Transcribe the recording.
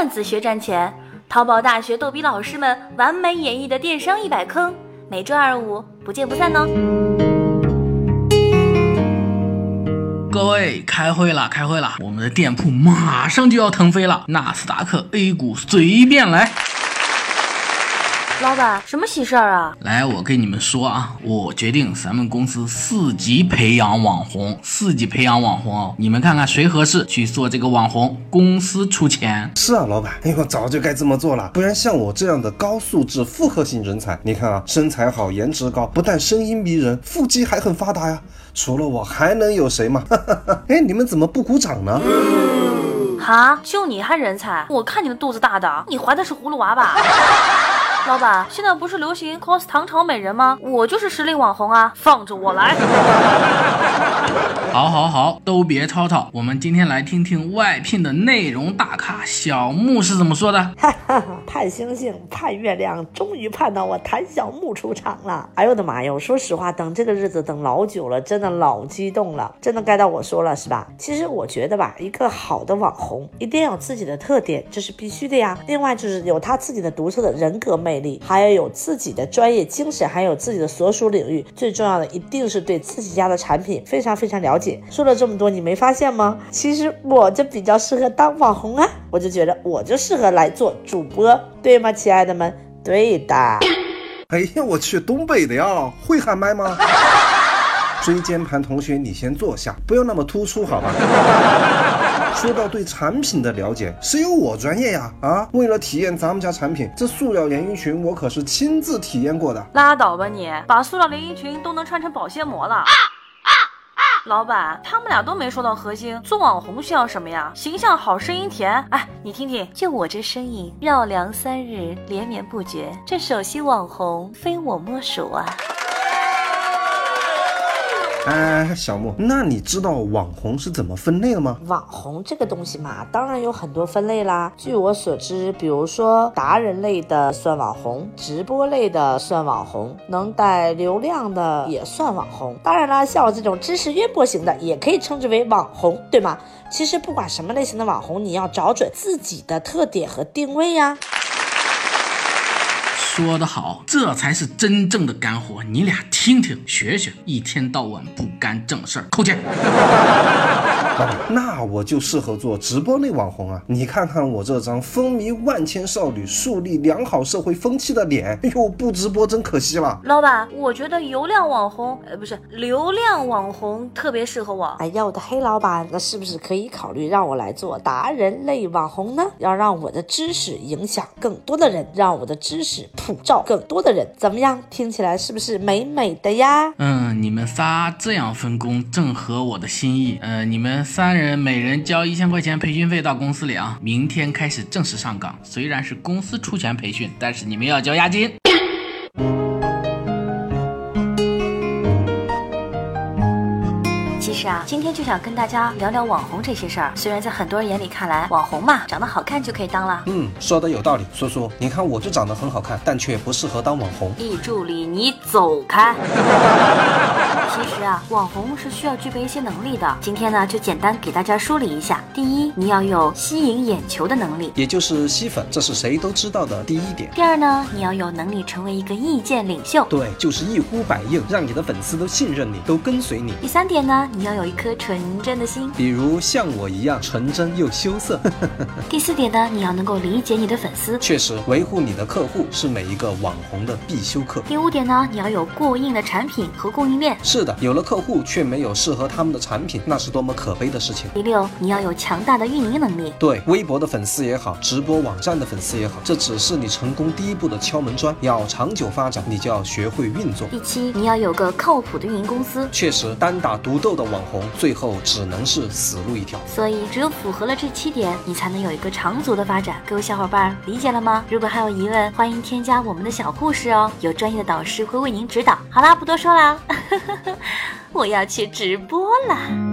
段子学赚钱，淘宝大学逗比老师们完美演绎的电商一百坑，每周二五不见不散哦。各位，开会了，开会了！我们的店铺马上就要腾飞了，纳斯达克 A 股随便来。老板，什么喜事儿啊？来，我跟你们说啊，我决定咱们公司四级培养网红，四级培养网红哦，你们看看谁合适去做这个网红，公司出钱。是啊，老板，哎呦，早就该这么做了，不然像我这样的高素质复合型人才，你看啊，身材好，颜值高，不但声音迷人，腹肌还很发达呀。除了我还能有谁嘛？哎，你们怎么不鼓掌呢？啊，就你还人才？我看你的肚子大的，你怀的是葫芦娃吧？老板，现在不是流行 cos 唐朝美人吗？我就是实力网红啊，放着我来。好，好，好，都别吵吵，我们今天来听听外聘的内容大咖小木是怎么说的。盼星星盼月亮，终于盼到我谭小木出场了。哎呦我的妈呀！说实话，等这个日子等老久了，真的老激动了，真的该到我说了是吧？其实我觉得吧，一个好的网红一定要有自己的特点，这是必须的呀。另外就是有他自己的独特的人格魅力，还要有自己的专业精神，还有自己的所属领域。最重要的一定是对自己家的产品非常非常了解。说了这么多，你没发现吗？其实我就比较适合当网红啊，我就觉得我就适合来做主播，对吗，亲爱的们？对的。哎呀，我去，东北的呀，会喊麦吗？椎间盘同学，你先坐下，不要那么突出，好吧？说到对产品的了解，谁有我专业呀？啊，为了体验咱们家产品，这塑料连衣裙我可是亲自体验过的。拉倒吧你，把塑料连衣裙都能穿成保鲜膜了。老板，他们俩都没说到核心。做网红需要什么呀？形象好，声音甜。哎，你听听，就我这声音，绕梁三日，连绵不绝。这首席网红非我莫属啊！哎，小莫，那你知道网红是怎么分类的吗？网红这个东西嘛，当然有很多分类啦。据我所知，比如说达人类的算网红，直播类的算网红，能带流量的也算网红。当然啦，像我这种知识渊博型的，也可以称之为网红，对吗？其实不管什么类型的网红，你要找准自己的特点和定位呀。说得好，这才是真正的干货。你俩听听学学，一天到晚不干正事儿，扣钱。那我就适合做直播类网红啊！你看看我这张风靡万千少女、树立良好社会风气的脸，哎呦，不直播真可惜了。老板，我觉得流量网红，呃，不是流量网红特别适合我。哎呀，我的黑老板，那是不是可以考虑让我来做达人类网红呢？要让我的知识影响更多的人，让我的知识照更多的人，怎么样？听起来是不是美美的呀？嗯，你们仨这样分工正合我的心意。呃，你们三人每人交一千块钱培训费到公司里啊，明天开始正式上岗。虽然是公司出钱培训，但是你们要交押金。今天就想跟大家聊聊网红这些事儿。虽然在很多人眼里看来，网红嘛，长得好看就可以当了。嗯，说的有道理，叔叔，你看我就长得很好看，但却不适合当网红。易助理，你走开。其实啊，网红是需要具备一些能力的。今天呢，就简单给大家梳理一下。第一，你要有吸引眼球的能力，也就是吸粉，这是谁都知道的第一点。第二呢，你要有能力成为一个意见领袖，对，就是一呼百应，让你的粉丝都信任你，都跟随你。第三点呢，你要有一颗纯真的心，比如像我一样纯真又羞涩。第四点呢，你要能够理解你的粉丝，确实，维护你的客户是每一个网红的必修课。第五点呢，你要有过硬的产品和供应链。是的，有了客户却没有适合他们的产品，那是多么可悲的事情。第六，你要有强大的运营能力。对，微博的粉丝也好，直播网站的粉丝也好，这只是你成功第一步的敲门砖。要长久发展，你就要学会运作。第七，你要有个靠谱的运营公司。确实，单打独斗的网红，最后只能是死路一条。所以，只有符合了这七点，你才能有一个长足的发展。各位小伙伴理解了吗？如果还有疑问，欢迎添加我们的小护士哦，有专业的导师会为您指导。好啦，不多说了，我要去直播了。